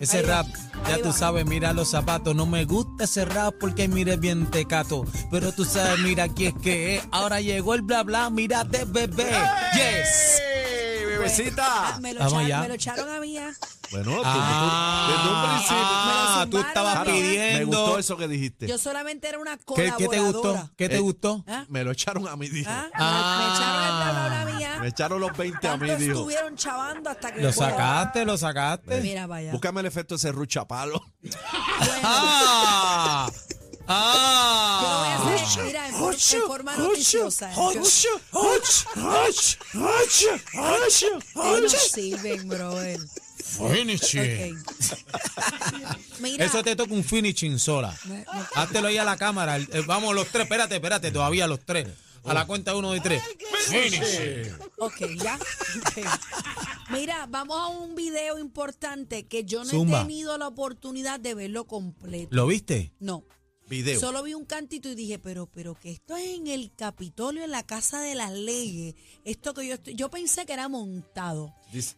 Ese rap, ya tú sabes, mira los zapatos. No me gusta ese rap porque mire bien tecato. Pero tú sabes, mira aquí es que es. Ahora llegó el bla bla, mírate bebé. Yes. ¡Ey, bebecita! Ah, me, lo Vamos echaron, allá. me lo echaron a mí. ah. Bueno, tú, Ah, tú- desde un principio. ah, Me tú estabas zumbaron, Me pidiendo. gustó eso que dijiste. Yo solamente era una ¿Qué, colaboradora. qué te gustó? ¿Qué te Eh, gustó? ¿Ah? Me lo echaron a mí, dijo. ¿Ah? Ah. Me echaron el bla, bla, bla, mía. Me echaron los 20 a mí, Tanto dijo. estuvieron chavando hasta que... Lo sacaste, lo sacaste. Mira, vaya. Búscame el efecto de ese ruchapalo. Bueno, Ah. yo voy a Noticiosa. No sirven, brother. Finish it. Ok. Mira, Eso te toca un finishing sola. Háztelo ahí a la cámara. Eh, Vamos, los tres. Espérate, espérate. Todavía los tres. A la cuenta uno y tres. Finish. Ok, ya. Ok. Mira, vamos a un video importante que yo no Zumba. he tenido la oportunidad de verlo completo. ¿Lo viste? No. Video. Solo vi un cantito y dije, pero, pero que esto es en el Capitolio, en la Casa de las Leyes. Esto que yo estoy, yo pensé que era montado.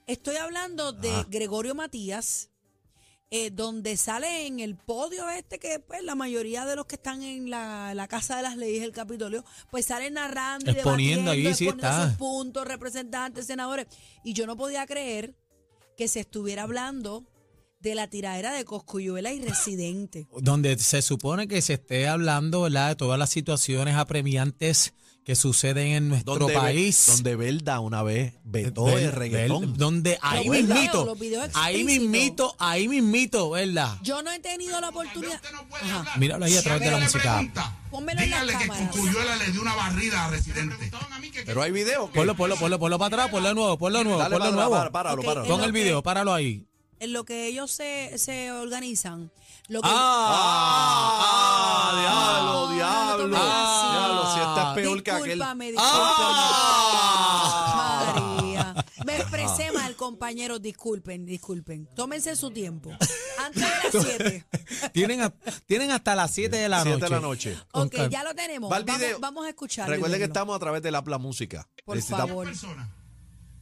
Estoy hablando de. Gregorio Matías, eh, donde sale en el podio este que pues la mayoría de los que están en la, la Casa de las Leyes del Capitolio, pues salen narrando y Exponiendo ahí, sí está. sus puntos, representantes, senadores. Y yo no podía creer que se estuviera hablando de la tiradera de Coscuyuela y Residente. Donde se supone que se esté hablando, ¿verdad? De todas las situaciones apremiantes que suceden en nuestro Donde, país. donde Belda una vez vetó el reggaetón. Donde ahí Los mismito, videos ahí mismito, ahí mismito, ¿verdad? Yo no he tenido la oportunidad. Ajá. Míralo ahí a través de la música. Pónmelo en la que cámara. Cuyuela le dio una barrida a Residente. Pero hay video. Ponlo, ponlo, ponlo, ponlo para atrás, ponlo de nuevo, ponlo de nuevo, Dale, ponlo de para, nuevo. para, páralo, Ok, páralo. Pon el video, páralo ahí. En lo que ellos se, se organizan. Lo que, Ah, diablo, No, diablo. no, no, no, diablo, si esta es peor que aquel. Discúlpame, Ah. María. Me expresé mal, compañeros. Disculpen, disculpen. Tómense su tiempo. Antes de las 7. Tienen, a- tienen hasta las 7 de la Siete noche. de la noche. Ok, ya lo tenemos. Va Vamos, a escuchar. Recuerde que estamos a través de la Apla Música. Por Necesitamos- favor. personas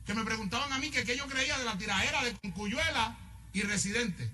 que me preguntaban a mí que qué yo creía de la tiradera de Concuyuela y Residente.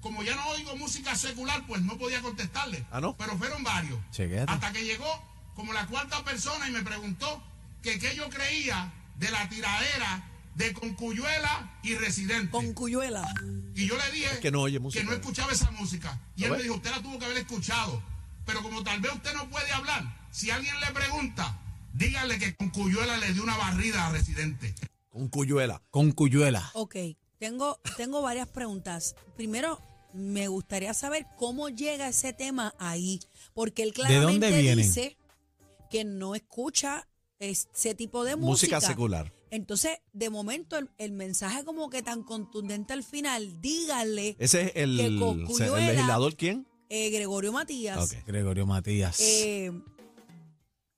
Como ya no oigo música secular, pues no podía contestarle. Ah, ¿no? Pero fueron varios. Chequéate. Hasta que llegó como la cuarta persona y me preguntó que qué yo creía de la tiradera de Concuyuela y Residente. Con Cuyuela. Y yo le dije que no oye música. que no escuchaba esa música. Y ¿Lo él ves? me dijo, usted la tuvo que haber escuchado. Pero como tal vez usted no puede hablar, si alguien le pregunta, dígale que con Cuyuela le dio una barrida a Residente. Con Cuyuela. Con Cuyuela. Ok, tengo, tengo varias preguntas. Primero, me gustaría saber cómo llega ese tema ahí, porque él claramente dónde dice que no escucha ese tipo de música. Música secular. Entonces, de momento, el, el mensaje como que tan contundente al final, dígale, Ese es el, Que el legislador, ¿quién? eh, Gregorio Matías, Ok. Gregorio Matías. eh,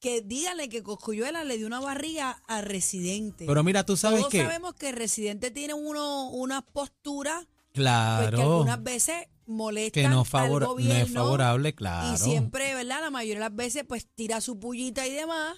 que dígale que Coscuyuela le dio una barriga a Residente. Pero mira, tú sabes Todos que. sabemos que Residente tiene uno, unas posturas pues, que Claro. algunas veces molestan Que no, al favor- no gobierno es favorable, claro. y siempre, ¿verdad? La mayoría de las veces pues tira su pullita y demás,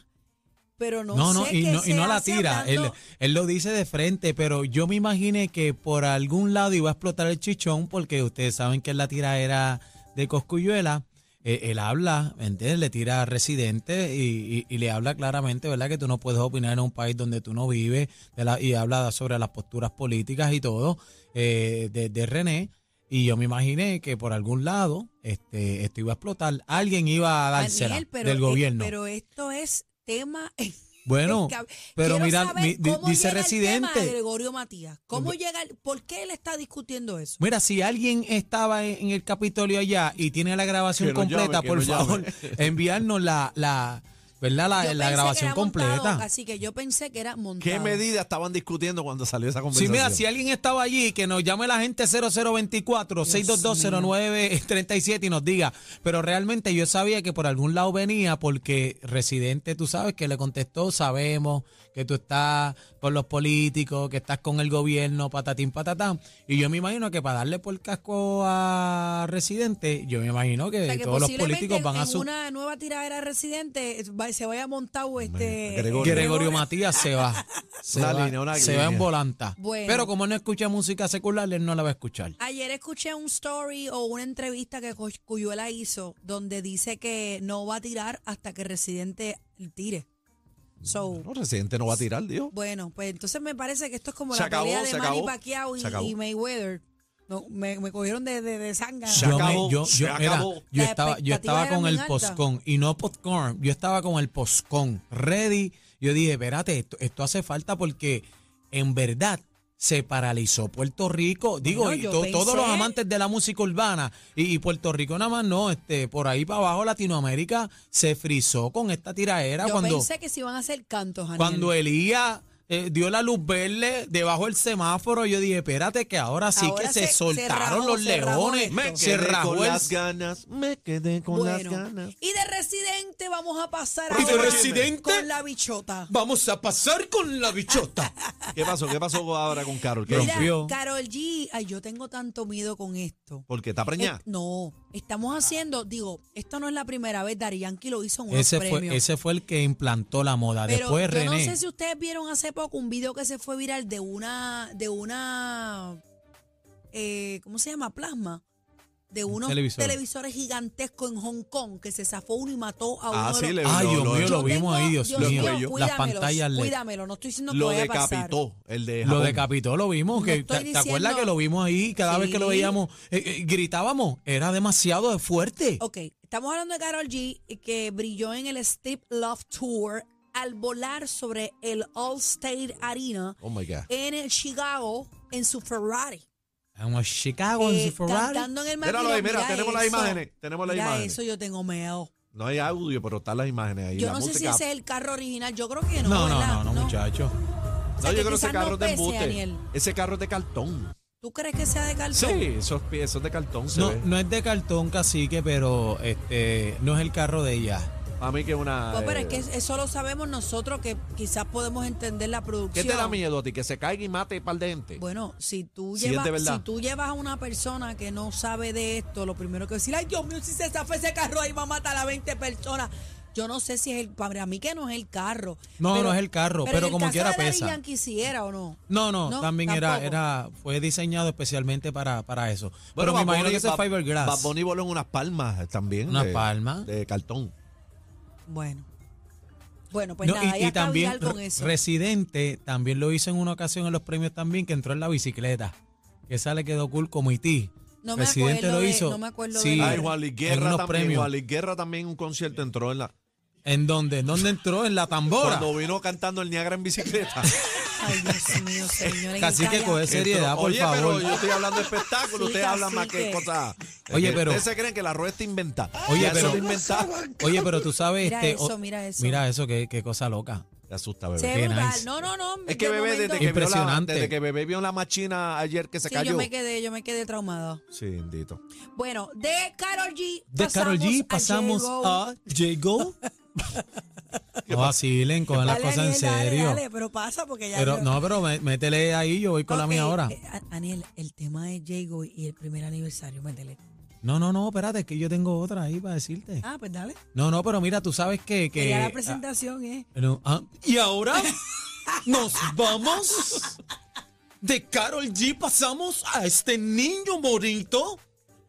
pero no, No, no, sé y qué no, y no la tira. Él, lo dice de frente, pero yo me imaginé que por algún lado iba a explotar el chichón, porque ustedes saben que es la tiraera de Coscuyuela. Eh, él habla, ¿me entiendes? Le tira a residente y, y- y le habla claramente, ¿verdad? Que tú no puedes opinar en un país donde tú no vives, de la- y habla sobre las posturas políticas y todo eh, de, de René. Y yo me imaginé que por algún lado este, esto iba a explotar. Alguien iba a dársela Daniel, pero, del eh, gobierno. pero esto es tema... Bueno, pero Quiero mira, saber mi- di- cómo dice llega el tema Residente. de Gregorio Matías. ¿Cómo llega? el- ¿Por qué él está discutiendo eso? Mira, si alguien estaba en en el Capitolio allá y tiene la grabación Que nos completa, llame, que por nos favor, llame. enviarnos la, la, ¿verdad? La, la grabación montado, completa. así que yo pensé que era montado. ¿Qué medidas estaban discutiendo cuando salió esa Sí, conversación? mira, si alguien estaba allí, que nos llame la gente 0024 6220937 y nos diga. Pero realmente yo sabía que por algún lado venía porque Residente, tú sabes que le contestó, sabemos que tú estás con los políticos, que estás con el gobierno, patatín, patatán. Y yo me imagino que para darle por el casco a Residente, yo me imagino que, O sea, que todos los políticos van a su... una nueva tiradera residente va- se vaya montado este Gregorio. Gregorio Matías se va. Se, Una va, línea, una se va en volanta. Bueno. Pero como no escucha música secular, él no la va a escuchar. Ayer escuché un story o una entrevista que Cuyuela hizo donde dice que no va a tirar hasta que Residente tire. So, No, Residente no va a tirar, Dios. bueno, pues entonces me parece que esto es como Se la acabó, pelea de se Manny acabó, Pacquiao y, se acabó. y Mayweather. No, me, me cogieron de, de. Se yo, me- yo, se yo, estaba, yo estaba con el postcon y no popcorn, yo estaba con el postcon ready. Yo dije, espérate, esto, esto hace falta porque en verdad se paralizó Puerto Rico. Digo, Bueno, y todos los amantes de la música urbana y, y Puerto Rico nada más no, este, por ahí para abajo Latinoamérica se frizó con esta tiraera Yo cuando, pensé que se iban a hacer cantos, Aniel. cuando Elías eh, dio la luz verde debajo del semáforo, yo dije, espérate que ahora sí Ahora que se, se- se soltaron rajó, los se leones. Me se quedé rajó con el- las ganas, me quedé con las ganas. y de Residente vamos a pasar ¿Y de ahora Residente? con la bichota. Vamos a pasar con la bichota. ¿Qué pasó? ¿Qué pasó ahora con Carol? ¿Qué Mira, rompió. Carol G, ay, yo tengo tanto miedo con esto. Porque está preñada. Eh, no, estamos haciendo, digo, esto no es la primera vez, Dari Yankee lo hizo en unos Ese premios. fue, ese fue el que implantó la moda. Pero Después yo René. no sé si ustedes vieron hace poco un video que se fue viral de una, de una, eh, ¿cómo se llama? Plasma. De unos televisor. televisores gigantescos en Hong Kong que se zafó uno y mató a uno Ah, de sí, los- le Ay, lo- Dios lo- mío, lo vimos ahí, Dios mío. Las pantallas LED. Cuídamelos, no estoy diciendo que Lo vaya a pasar. decapitó, el de Lo Japón. decapitó, lo vimos. No que, estoy ¿te, te acuerdas diciendo- que lo vimos ahí? Cada vez que lo Sí. veíamos, eh, eh, gritábamos. Era demasiado fuerte. Ok, estamos hablando de Carol G, que brilló en el Steve Love Tour al volar sobre el Allstate Arena Oh my God. en el Chicago en su Ferrari. Como Chicago en su Ferrari. Cantando en el Míralo ahí, mira, mira tenemos las eso. imágenes, tenemos las Mira imágenes. eso yo tengo miedo. No hay audio, pero están las imágenes ahí. Yo la no sé si música. ese es el carro original. Yo creo que no, No, no, ¿verdad? no, no, muchacho. O sea, No, que yo creo que ese quizás carro no es de pese, embuste. Daniel. Ese carro es de cartón. ¿Tú crees que sea de cartón? Sí, esos piezos de cartón se No, ve. no es de cartón cacique, pero este no es el carro de ella. A mí que es una. Pues, pero eh, es que eso lo sabemos nosotros que quizás podemos entender la ¿Qué producción. te da miedo a ti? ¿Que se caiga y mate un par de gente? Bueno, si tú, Si es llevas, de verdad. si tú llevas a una persona que no sabe de esto, lo primero que decir, ay Dios mío, si se zafa ese carro ahí va a matar a 20 personas. Yo no sé si es el, para mí que no es el carro. No, no es el carro, pero en el como caso quiera de Daddy pesa. Yankee sí era o no. No, no, No, también era, tampoco. era, fue diseñado especialmente para, para eso. Bueno, pero me Bad imagino Bunny- que ese es Bad- fiberglass. Bad Bunny voló en unas palmas también. ¿Unas de- palmas? De cartón. Bueno. Bueno, pues No, nada, y, y está también con eso. Residente también lo hizo en una ocasión en los premios también que entró en la bicicleta. Que esa le quedó cool como Iti. No me Residente acuerdo lo de- hizo. no me acuerdo de sí, la- Ay, Juan Luis en Guerra también. premios. Juan Luis Guerra también en un concierto entró en la. ¿En dónde? ¿En dónde entró? En la tambora. Cuando vino cantando el Niagara en bicicleta. Ay, Dios mío, señor. Casi que coge seriedad, por Oye, favor. pero yo estoy hablando de espectáculo. Sí, Ustedes hablan más cacique. que cosas. Oye, que pero- Ustedes se creen que la rueda está inventada. Oye, Ya eso pero- está. Oye, pero tú sabes. Mira este, eso, o- mira eso. Mira eso, qué, qué cosa loca. Te asusta, bebé. Se ve Qué brutal. nice. No, no, no. Es que de bebé, desde que, vio la, Impresionante. desde que bebé vio la machina ayer que se Sí, cayó. yo me quedé, yo me quedé traumada. Sí, bendito. Bueno, de Carol G. De Carol G pasamos a J-Go. No vacilen, cogen las cosas en dale, serio. dale, pero pasa porque ya. Pero yo- no, pero mé- métele ahí, yo voy con la Ok, mía ahora. eh, A- Aniel, el tema es Jago y el primer aniversario, métele. No, no, no, espérate, es que yo tengo otra ahí para decirte. Ah, pues dale. No, no, pero mira, tú sabes que... que Que ya la ah, presentación es. no, ah, y ahora nos vamos de Carol G, pasamos a este niño bonito,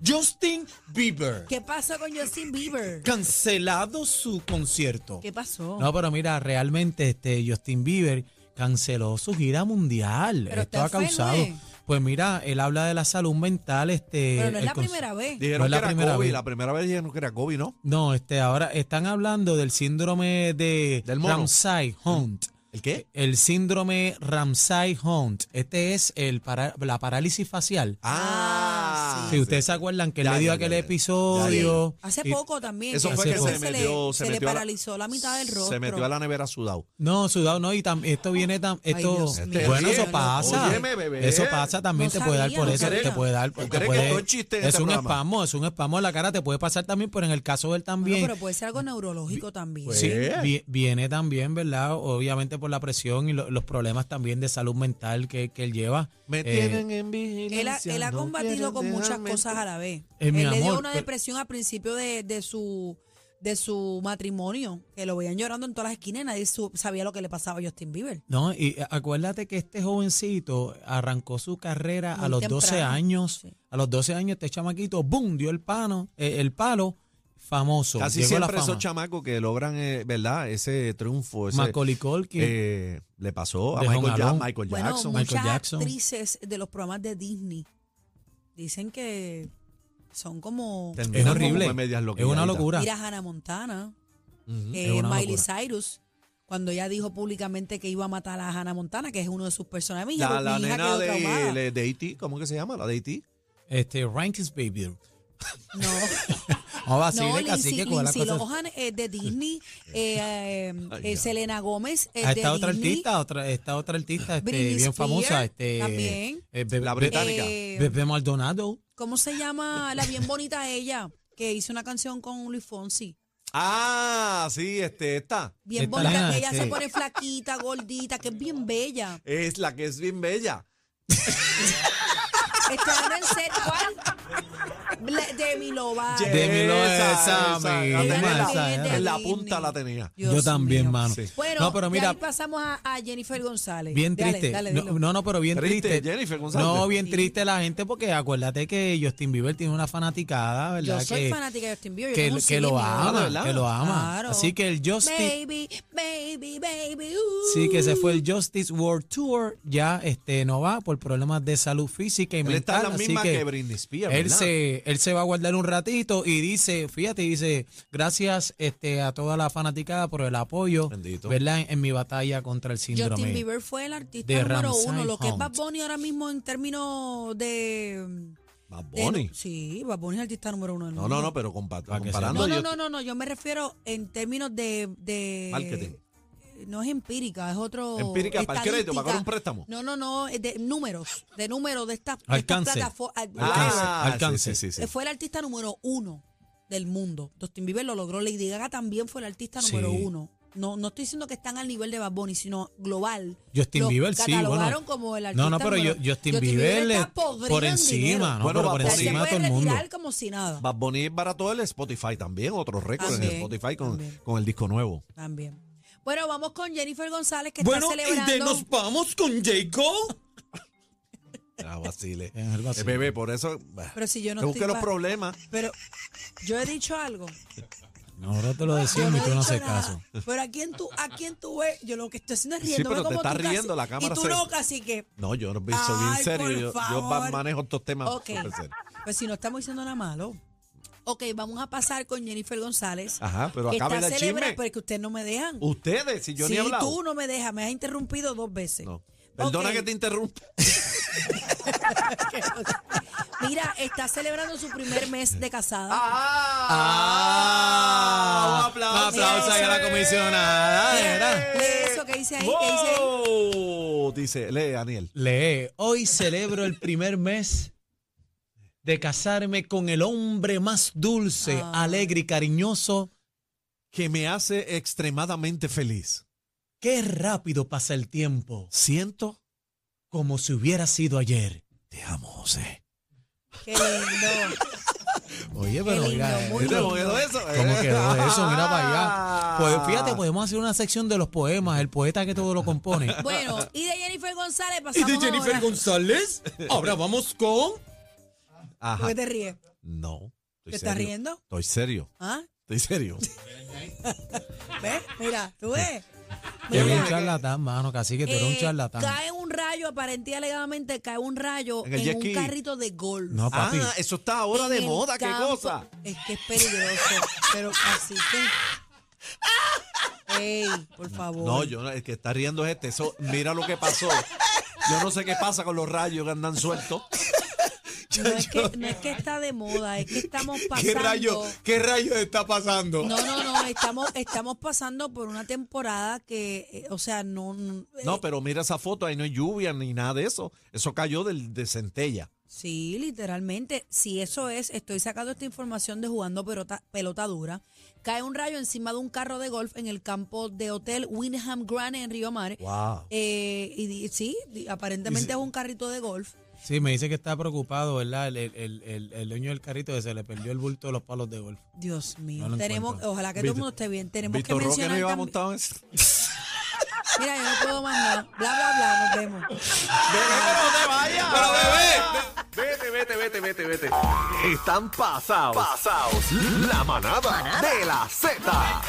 Justin Bieber. ¿Qué pasó con Justin Bieber? Cancelado su concierto. ¿Qué pasó? No, pero mira, realmente este Justin Bieber canceló su gira mundial. Pero Esto está ha causado. ¿eh? Pues mira, él habla de la salud mental, este. pero no es la primera vez. Dijeron No es la que era primera COVID. vez. La primera vez dijeron que era COVID, ¿no? No, este, ahora están hablando del síndrome de Del mono. Ramsay Hunt. El ¿El qué? El síndrome Ramsay-Hunt. Este es el para- la parálisis facial. Ah, Si ustedes se acuerdan que él Ya, le dio ya, aquel ya, ya. episodio. Hace poco también. Eso fue que se metió- se se le metió a la- paralizó la mitad del rostro. Se metió a la nevera sudado. No, sudado no, y tam- esto viene tan, esto, Dios mío. bueno, eso Este, pasa, óyeme, bebé. eso pasa también, No te puede dar sabía, por no eso, te puede dar, ¿Tú te puede- esto es este un espasmo, es un espasmo en la cara, te puede pasar también, pero en el caso de él Bueno, también, pero puede ser algo neurológico también. Sí, vi- viene también, ¿verdad? Obviamente por la presión y lo- los problemas también de salud mental que, que él lleva. Me Eh, tienen en Él ha, vigilancia. él ha no combatido con muchas cosas a la vez. Eh, él mi le dio amor, una pero- depresión al principio de, de su de su matrimonio, que lo veían llorando en todas las esquinas y nadie su- sabía lo que le pasaba a Justin Bieber. No, y acuérdate que este jovencito arrancó su carrera a los 12 temprano, años. sí. A los 12 años este chamaquito, boom, dio el pano, eh, el palo, famoso. Casi llegó a la siempre esos chamacos que logran, eh, ¿verdad? Ese triunfo, ese, Macaulay Culkin. eh, le pasó a De Michael, Home Ja- Alone. Michael Bueno, Jackson. Michael muchas Jackson. actrices de los programas de Disney dicen que son como Terminan es como horrible. medias Es una locura. mira Hannah Montana, eh, Miley locura. Cyrus. Cuando ella dijo públicamente que iba a matar a Hannah Montana, que es uno de sus personajes, mi La, la mi hija nena traumada. de, de E.T., ¿cómo que se llama? La de E.T. Este, Rankins Baby. No, No, decirle casi Lindsay, que con las Lindsay cosas. Lohan es de Disney, eh, eh, Ay, eh. Selena Gómez es Ah, de esta otra Disney. artista, otra, esta otra artista, este, bien famosa, este, también. eh, La británica. Eh, Bebé Maldonado. ¿Cómo se llama la bien bonita ella? Que hizo una canción con Luis Fonsi. Ah, sí, este, esta. Bien Esta bonita, nena, que ella se este- pone flaquita, gordita, que es bien bella. Es la que es bien bella. Está en serio, ¿cuál? Demi Lovato. Demi Lovato, esa, mi- la en punta la tenía. Yo también, mío. mano. Sí. Bueno, no, pero mira, ahí pasamos a, a Jennifer González. bien triste. dale, no, no, no, pero bien Triste, triste. Jennifer González. No, bien Sí. triste la gente porque acuérdate que Justin Bieber tiene una fanaticada, ¿verdad? Yo soy que, fanática de Justin Bieber. yo que, tengo un que lo CD mío. Ah, ¿de ama, verdad? que lo ama. Claro. Así que el Justice, Baby, baby, baby. uh. sí que se fue el Justice World Tour, ya este no va por problemas de salud física y Él está mental. en la así misma que, que, Britney Spears, él se, él se va a guardar un ratito y dice, fíjate, dice, gracias este, a toda la fanaticada por el apoyo, Bendito. ¿verdad? En, en mi batalla contra el síndrome. Justin Bieber fue el artista de número Ramsay uno. Lo que es. Bad Bunny ahora mismo en términos de. Bad de- Bunny. sí, Bad Bunny es el artista número uno del No, mundo. no, no, pero compa- comparando. No, no, yo- no, no, no, yo me refiero en términos de. de Marketing. No es empírica, es otro. Empírica para el crédito, para coger un estadística. préstamo. No, no, no, es de números, de números de estas Alcance. plataformas. Alcance, Ah, alcance. sí, sí. Fue el artista número uno del mundo. Justin Bieber lo logró. Lady Gaga también fue el artista número uno. No, no estoy diciendo que están al nivel de Bad Bunny, sino global. Justin Lo Bieber, sí, bueno. catalogaron como el artista No, no, pero número- yo- Justin, Bieber, está podrido por en encima. ¿no? Bueno, pero Bad por encima de todo puede el mundo. retirar como si nada. Bad Bunny es barato el Spotify también, otro récord en Spotify con, también. con el disco nuevo. También. Bueno, vamos con Jennifer González que Bueno, está y celebrando. de nos vamos con Jacob. Ah, vacile. Es el vacile. Eh, bebé, por eso. bah, Pero si yo no busque estoy los problemas. Pero yo he dicho algo. Nosotros te lo decimos y he tú no haces caso. Pero a quién tú, a quién tú ves, yo lo que estoy haciendo es Sí, riéndome pero te estás casi- riendo, la cámara Y tú se- no, casi que. No, yo no soy bien Ay, serio. Yo, yo manejo estos temas. Ok. súper serios. Pues si no estamos diciendo nada malo. Ok, vamos a pasar con Jennifer González. Ajá, pero que acabe está el celebra- chisme. Pero es que ustedes no me dejan. Ustedes, si yo ni he hablado. tú no me dejas, me has interrumpido dos veces. No. Perdona que te interrumpa. Mira, está celebrando su primer mes de casada. ¡Ah! Un aplauso ahí a la comisionada. ¿verdad? Lee eso que dice ahí, que dice ahí. ¡Wow! Dice, lee, Daniel. Lee, hoy celebro el primer mes de casarme con el hombre más dulce, Ah. alegre y cariñoso. Que me hace extremadamente feliz. Qué rápido pasa el tiempo, Siento. como si hubiera sido ayer. Te amo, José. Qué lindo. Oye, pero lindo, oiga, muy ¿viste ¿Cómo lindo. quedó eso? ¿Cómo quedó eso? Mira para Ah. allá. Pues fíjate, podemos hacer una sección de los poemas, el poeta que todo lo compone. Bueno, y de Jennifer González pasamos ahora. González? Ahora vamos con... Ajá. ¿Por qué te ríes? No. estoy ¿Te estás serio. riendo? Estoy serio. ¿Ah? Estoy serio. ¿Ves? Mira, tú ves. Tú eres Mira, un charlatán, mano, casi que tú eres un eh, charlatán. cae un rayo, aparente y alegadamente cae un rayo En en, el jet un ski. carrito de golf. No, papi. Ah, eso está ahora En de el moda. ¿Qué campo. cosa? Es que es peligroso. pero así que. Ey, por favor. No, yo no- el que está riendo es este. Eso, mira lo que pasó. Yo no sé qué pasa con los rayos que andan sueltos. No es, que, no es que está de moda, es que estamos pasando. ¿Qué rayo, ¿Qué rayo está pasando? No, no, no, estamos, estamos pasando por una temporada que, eh, o sea, no. no, eh, No, pero mira esa foto, ahí no hay lluvia ni nada de eso. Eso cayó del, de centella. Sí, literalmente. Si eso es, estoy sacando esta información de jugando pelota, pelota dura. Cae un rayo encima de un carro de golf en el campo de Hotel Winham Grand en Río Mar. Wow. Eh, y sí, aparentemente es un carrito de golf. Sí, me dice que está preocupado, ¿verdad? El, el, el, el dueño del carrito que se le perdió el bulto de los palos de golf. Dios mío. No tenemos, encuentro. ojalá que todo el mundo esté bien. Tenemos que Víctor Roque mencionar no iba montado en. Mira, yo no puedo más nada. Bla, bla, bla, nos vemos. no te vayas! ¡Pero Vete, vete, vete, vete, vete. Están pasados. Pasados. La manada de la Z.